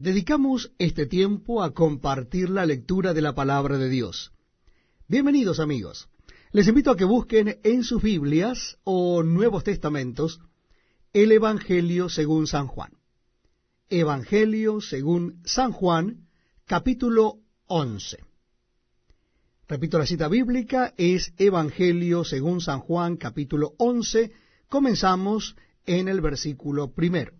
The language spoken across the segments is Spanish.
Dedicamos este tiempo a compartir la lectura de la palabra de Dios. Bienvenidos amigos. Les invito a que busquen en sus Biblias o Nuevos Testamentos el Evangelio según San Juan. Evangelio según San Juan, capítulo 11. Repito la cita bíblica, es Evangelio según San Juan, capítulo 11. Comenzamos en el versículo primero.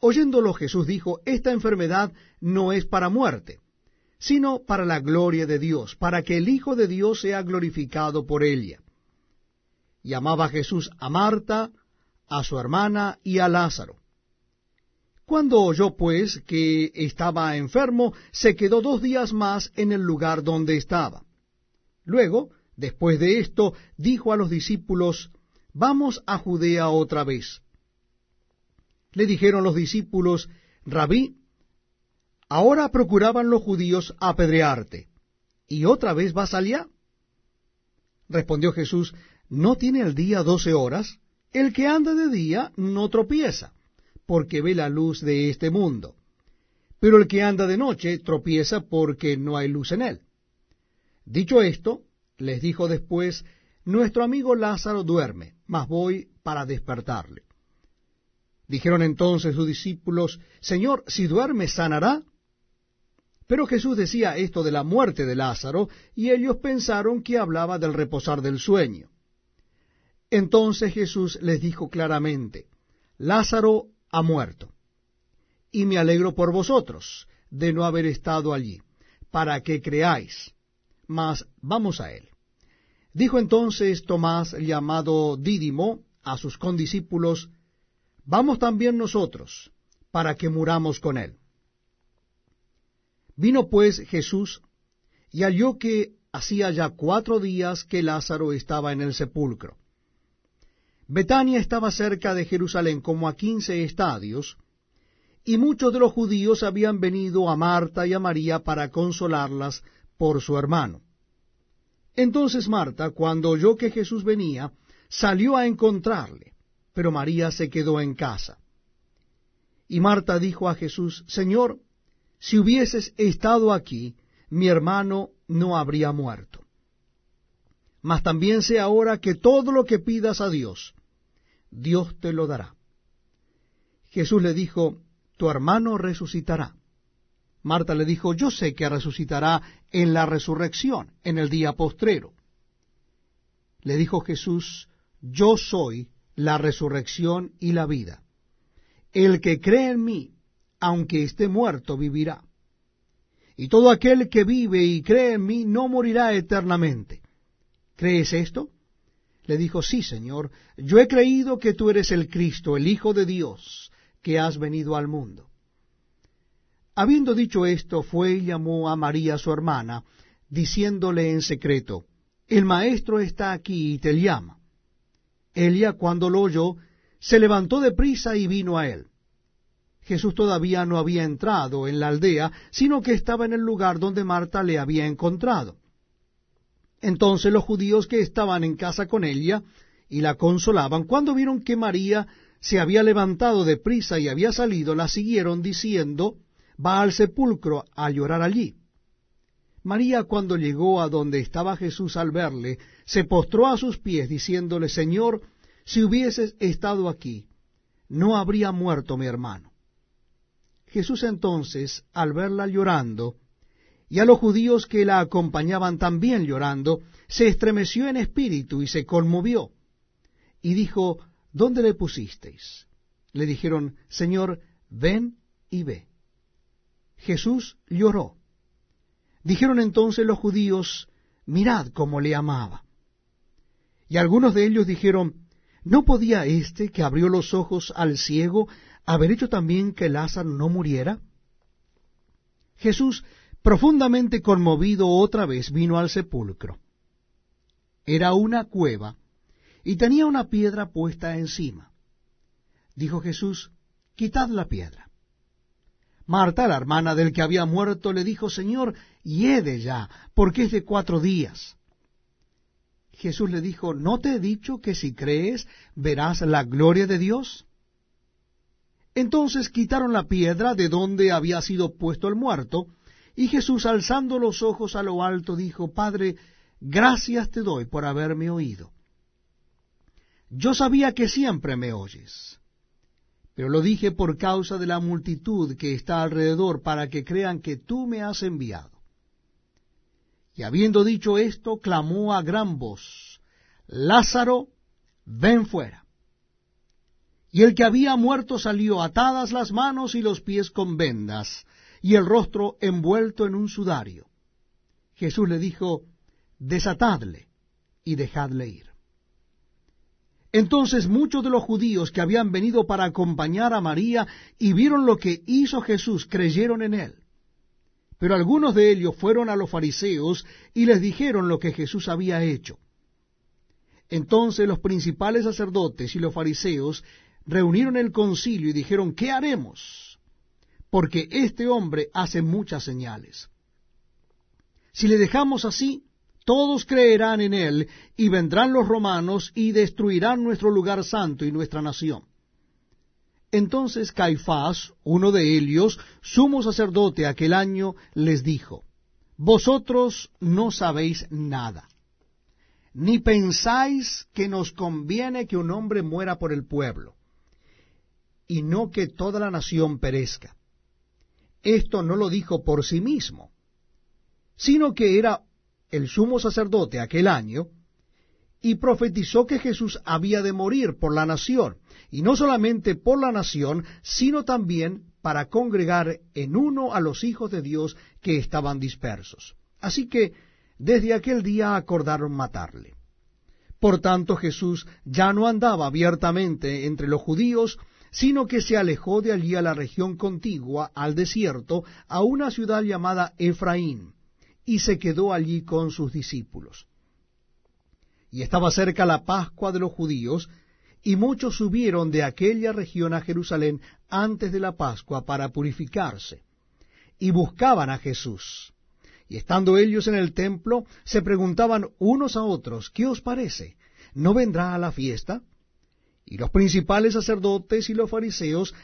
Oyéndolo Jesús dijo, Esta enfermedad no es para muerte, sino para la gloria de Dios, para que el Hijo de Dios sea glorificado por ella. Y amaba Jesús a Marta, a su hermana y a Lázaro. Cuando oyó pues que estaba enfermo, se quedó dos días más en el lugar donde estaba. Luego, después de esto, dijo a los discípulos, Vamos a Judea otra vez. Le dijeron los discípulos, Rabí, ahora procuraban los judíos apedrearte, ¿y otra vez vas allá? Respondió Jesús, ¿no tiene el día doce horas? El que anda de día no tropieza, porque ve la luz de este mundo. Pero el que anda de noche tropieza porque no hay luz en él. Dicho esto, les dijo después, Nuestro amigo Lázaro duerme, mas voy para despertarle. Dijeron entonces sus discípulos, Señor, si duerme, sanará. Pero Jesús decía esto de la muerte de Lázaro, y ellos pensaron que hablaba del reposar del sueño. Entonces Jesús les dijo claramente, Lázaro ha muerto, y me alegro por vosotros de no haber estado allí, para que creáis. Mas vamos a él. Dijo entonces Tomás, llamado Dídimo, a sus condiscípulos, vamos también nosotros, para que muramos con él. Vino pues Jesús, y halló que hacía ya cuatro días que Lázaro estaba en el sepulcro. Betania estaba cerca de Jerusalén como a quince estadios, y muchos de los judíos habían venido a Marta y a María para consolarlas por su hermano. Entonces Marta, cuando oyó que Jesús venía, salió a encontrarle pero María se quedó en casa. Y Marta dijo a Jesús, Señor, si hubieses estado aquí, mi hermano no habría muerto. Mas también sé ahora que todo lo que pidas a Dios, Dios te lo dará. Jesús le dijo, tu hermano resucitará. Marta le dijo, yo sé que resucitará en la resurrección, en el día postrero. Le dijo Jesús, yo soy la resurrección y la vida. El que cree en mí, aunque esté muerto, vivirá. Y todo aquel que vive y cree en mí no morirá eternamente. ¿Crees esto? Le dijo, sí, Señor, yo he creído que tú eres el Cristo, el Hijo de Dios, que has venido al mundo. Habiendo dicho esto, fue y llamó a María su hermana, diciéndole en secreto, El Maestro está aquí y te llama. Elia, cuando lo oyó, se levantó de prisa y vino a él. Jesús todavía no había entrado en la aldea, sino que estaba en el lugar donde Marta le había encontrado. Entonces los judíos que estaban en casa con ella y la consolaban, cuando vieron que María se había levantado de prisa y había salido, la siguieron diciendo, va al sepulcro a llorar allí. María cuando llegó a donde estaba Jesús al verle, se postró a sus pies diciéndole, Señor, si hubieses estado aquí, no habría muerto mi hermano. Jesús entonces, al verla llorando, y a los judíos que la acompañaban también llorando, se estremeció en espíritu y se conmovió, y dijo, ¿Dónde le pusisteis? Le dijeron, Señor, ven y ve. Jesús lloró. Dijeron entonces los judíos, mirad cómo le amaba. Y algunos de ellos dijeron, ¿no podía éste que abrió los ojos al ciego haber hecho también que Lázaro no muriera? Jesús, profundamente conmovido otra vez vino al sepulcro. Era una cueva y tenía una piedra puesta encima. Dijo Jesús, quitad la piedra. Marta, la hermana del que había muerto, le dijo, Señor, hiede ya, porque es de cuatro días. Jesús le dijo, ¿no te he dicho que si crees verás la gloria de Dios? Entonces quitaron la piedra de donde había sido puesto el muerto, y Jesús, alzando los ojos a lo alto, dijo, Padre, gracias te doy por haberme oído. Yo sabía que siempre me oyes, pero lo dije por causa de la multitud que está alrededor, para que crean que tú me has enviado. Y habiendo dicho esto, clamó a gran voz, Lázaro, ven fuera. Y el que había muerto salió atadas las manos y los pies con vendas, y el rostro envuelto en un sudario. Jesús le dijo, desatadle y dejadle ir. Entonces muchos de los judíos que habían venido para acompañar a María y vieron lo que hizo Jesús, creyeron en él. Pero algunos de ellos fueron a los fariseos y les dijeron lo que Jesús había hecho. Entonces los principales sacerdotes y los fariseos reunieron el concilio y dijeron, ¿qué haremos? Porque este hombre hace muchas señales. Si le dejamos así, todos creerán en él, y vendrán los romanos y destruirán nuestro lugar santo y nuestra nación. Entonces Caifás, uno de ellos, sumo sacerdote aquel año, les dijo, Vosotros no sabéis nada, ni pensáis que nos conviene que un hombre muera por el pueblo, y no que toda la nación perezca. Esto no lo dijo por sí mismo, sino que era el sumo sacerdote aquel año, y profetizó que Jesús había de morir por la nación, y no solamente por la nación, sino también para congregar en uno a los hijos de Dios que estaban dispersos. Así que desde aquel día acordaron matarle. Por tanto Jesús ya no andaba abiertamente entre los judíos, sino que se alejó de allí a la región contigua, al desierto, a una ciudad llamada Efraín, y se quedó allí con sus discípulos. Y estaba cerca la Pascua de los judíos, y muchos subieron de aquella región a Jerusalén antes de la Pascua para purificarse, y buscaban a Jesús. Y estando ellos en el templo, se preguntaban unos a otros, ¿qué os parece? ¿No vendrá a la fiesta? Y los principales sacerdotes y los fariseos